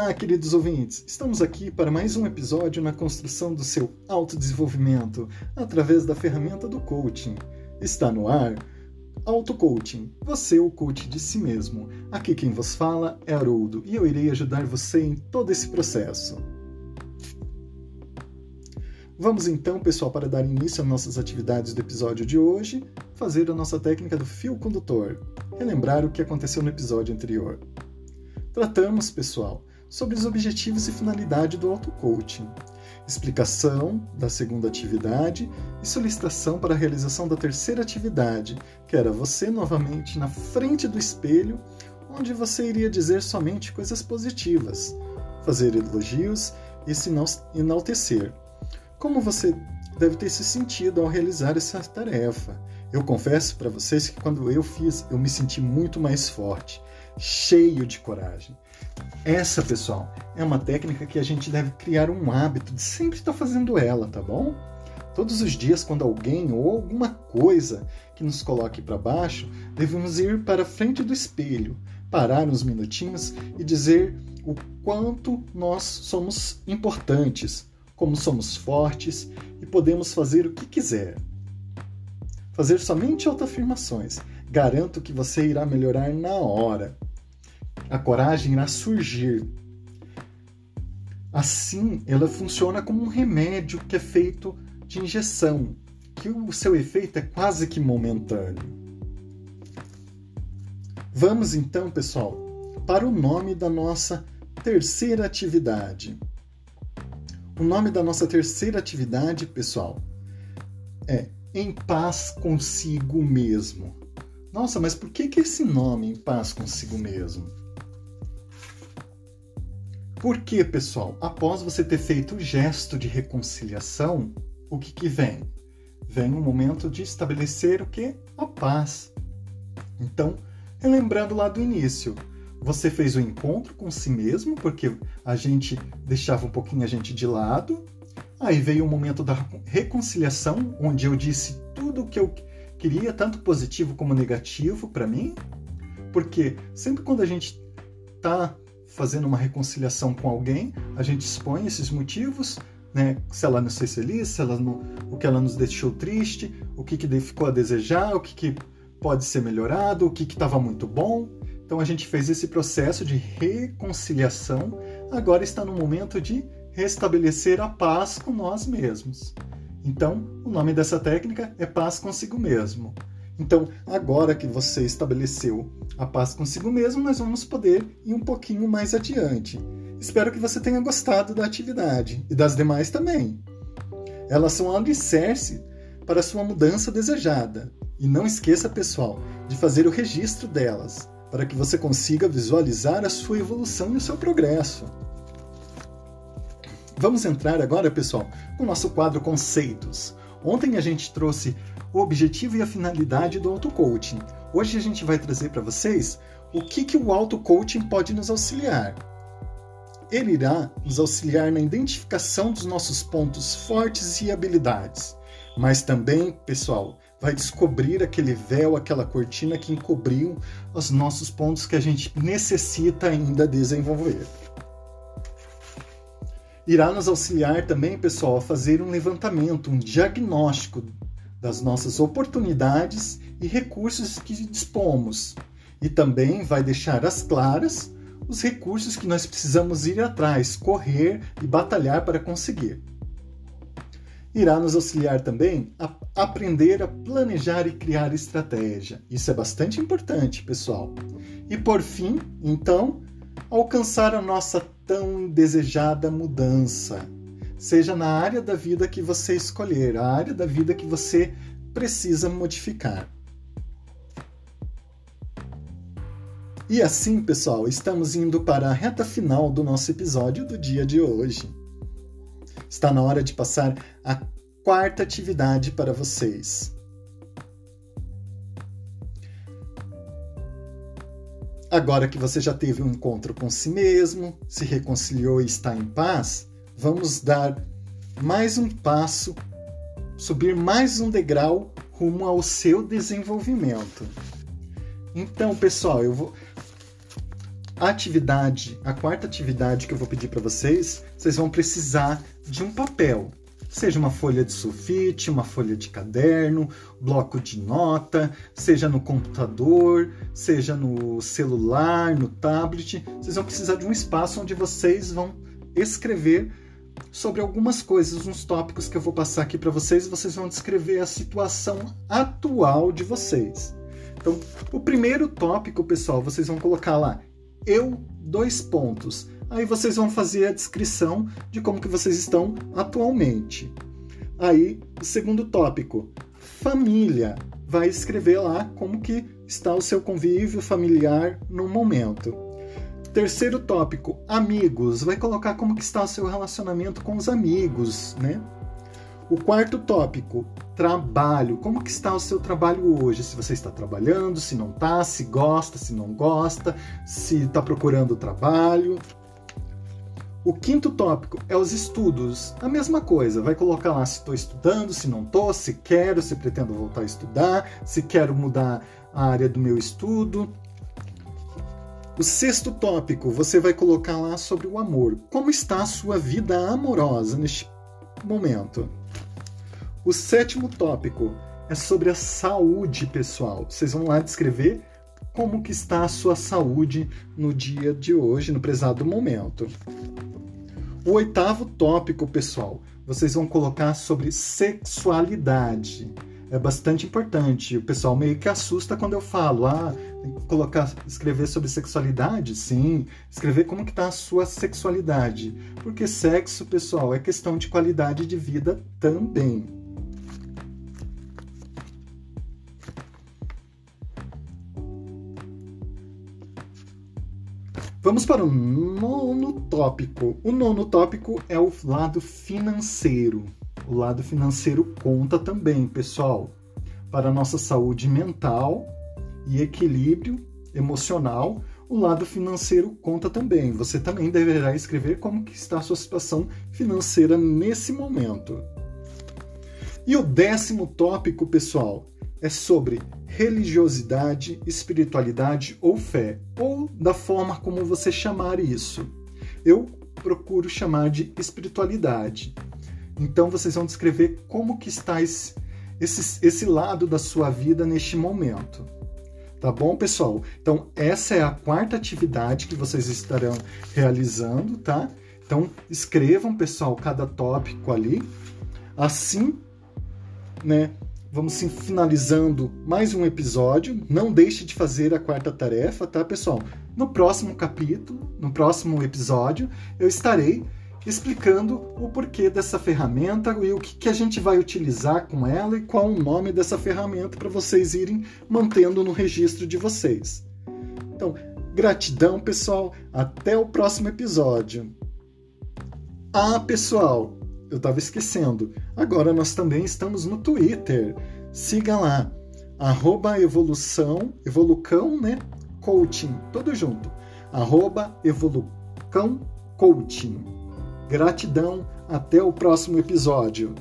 Olá, queridos ouvintes! Estamos aqui para mais um episódio na construção do seu autodesenvolvimento através da ferramenta do coaching. Está no ar Auto Coaching, você o coach de si mesmo. Aqui quem vos fala é Haroldo e eu irei ajudar você em todo esse processo. Vamos então, pessoal, para dar início às nossas atividades do episódio de hoje, fazer a nossa técnica do fio condutor, relembrar o que aconteceu no episódio anterior. Tratamos, pessoal, sobre os objetivos e finalidade do auto-coaching, explicação da segunda atividade e solicitação para a realização da terceira atividade, que era você novamente na frente do espelho, onde você iria dizer somente coisas positivas, fazer elogios e se enaltecer. Como você deve ter se sentido ao realizar essa tarefa? Eu confesso para vocês que quando eu fiz, eu me senti muito mais forte cheio de coragem. Essa, pessoal, é uma técnica que a gente deve criar um hábito de sempre estar fazendo ela, tá bom? Todos os dias, quando alguém ou alguma coisa que nos coloque para baixo, devemos ir para a frente do espelho, parar uns minutinhos e dizer o quanto nós somos importantes, como somos fortes e podemos fazer o que quiser. Fazer somente autoafirmações. Garanto que você irá melhorar na hora a coragem irá surgir. Assim, ela funciona como um remédio que é feito de injeção, que o seu efeito é quase que momentâneo. Vamos então, pessoal, para o nome da nossa terceira atividade. O nome da nossa terceira atividade, pessoal, é Em Paz Consigo Mesmo. Nossa, mas por que, que esse nome, Em Paz Consigo Mesmo? Porque, pessoal, após você ter feito o gesto de reconciliação, o que, que vem? Vem o momento de estabelecer o que? A paz. Então, relembrando lá do início, você fez o encontro com si mesmo, porque a gente deixava um pouquinho a gente de lado. Aí veio o momento da reconciliação, onde eu disse tudo o que eu queria, tanto positivo como negativo para mim. Porque sempre quando a gente está fazendo uma reconciliação com alguém, a gente expõe esses motivos, né? Se ela nos fez feliz, se ela não, o que ela nos deixou triste, o que, que ficou a desejar, o que, que pode ser melhorado, o que estava muito bom. Então a gente fez esse processo de reconciliação, agora está no momento de restabelecer a paz com nós mesmos. Então, o nome dessa técnica é paz consigo mesmo. Então, agora que você estabeleceu a paz consigo mesmo, nós vamos poder ir um pouquinho mais adiante. Espero que você tenha gostado da atividade e das demais também. Elas são alicerce para sua mudança desejada. E não esqueça, pessoal, de fazer o registro delas, para que você consiga visualizar a sua evolução e o seu progresso. Vamos entrar agora, pessoal, no nosso quadro Conceitos. Ontem a gente trouxe o objetivo e a finalidade do auto-coaching. Hoje a gente vai trazer para vocês o que, que o auto-coaching pode nos auxiliar. Ele irá nos auxiliar na identificação dos nossos pontos fortes e habilidades, mas também, pessoal, vai descobrir aquele véu, aquela cortina que encobriu os nossos pontos que a gente necessita ainda desenvolver. Irá nos auxiliar também, pessoal, a fazer um levantamento, um diagnóstico das nossas oportunidades e recursos que dispomos, e também vai deixar às claras os recursos que nós precisamos ir atrás, correr e batalhar para conseguir. Irá nos auxiliar também a aprender a planejar e criar estratégia. Isso é bastante importante, pessoal. E por fim, então, alcançar a nossa tão desejada mudança seja na área da vida que você escolher, a área da vida que você precisa modificar. E assim, pessoal, estamos indo para a reta final do nosso episódio do dia de hoje. Está na hora de passar a quarta atividade para vocês. Agora que você já teve um encontro com si mesmo, se reconciliou e está em paz, vamos dar mais um passo, subir mais um degrau rumo ao seu desenvolvimento. Então, pessoal, eu vou atividade, a quarta atividade que eu vou pedir para vocês, vocês vão precisar de um papel. Seja uma folha de sulfite, uma folha de caderno, bloco de nota, seja no computador, seja no celular, no tablet. Vocês vão precisar de um espaço onde vocês vão escrever sobre algumas coisas, uns tópicos que eu vou passar aqui para vocês. Vocês vão descrever a situação atual de vocês. Então, o primeiro tópico, pessoal, vocês vão colocar lá eu dois pontos. Aí vocês vão fazer a descrição de como que vocês estão atualmente. Aí, o segundo tópico, família. Vai escrever lá como que está o seu convívio familiar no momento. Terceiro tópico, amigos. Vai colocar como que está o seu relacionamento com os amigos, né? O quarto tópico, trabalho. Como que está o seu trabalho hoje? Se você está trabalhando, se não está, se gosta, se não gosta, se está procurando trabalho. O quinto tópico é os estudos. A mesma coisa, vai colocar lá se estou estudando, se não estou, se quero, se pretendo voltar a estudar, se quero mudar a área do meu estudo. O sexto tópico, você vai colocar lá sobre o amor. Como está a sua vida amorosa neste momento? O sétimo tópico é sobre a saúde pessoal. Vocês vão lá descrever como que está a sua saúde no dia de hoje, no prezado momento. O oitavo tópico, pessoal, vocês vão colocar sobre sexualidade. É bastante importante. O pessoal meio que assusta quando eu falo, ah, colocar, escrever sobre sexualidade? Sim, escrever como que está a sua sexualidade. Porque sexo, pessoal, é questão de qualidade de vida também. Vamos para o nono tópico. O nono tópico é o lado financeiro. O lado financeiro conta também, pessoal, para a nossa saúde mental e equilíbrio emocional. O lado financeiro conta também. Você também deverá escrever como que está a sua situação financeira nesse momento. E o décimo tópico, pessoal, é sobre religiosidade, espiritualidade ou fé, ou da forma como você chamar isso. Eu procuro chamar de espiritualidade. Então vocês vão descrever como que está esse, esse, esse lado da sua vida neste momento. Tá bom, pessoal? Então essa é a quarta atividade que vocês estarão realizando, tá? Então escrevam, pessoal, cada tópico ali. Assim, né, Vamos finalizando mais um episódio. Não deixe de fazer a quarta tarefa, tá, pessoal? No próximo capítulo, no próximo episódio, eu estarei explicando o porquê dessa ferramenta e o que, que a gente vai utilizar com ela e qual o nome dessa ferramenta para vocês irem mantendo no registro de vocês. Então, gratidão, pessoal. Até o próximo episódio. Ah, pessoal, eu estava esquecendo. Agora nós também estamos no Twitter. Siga lá, arroba evolução, evolucão, né? Coaching, tudo junto. Arroba evolucão coaching. Gratidão, até o próximo episódio.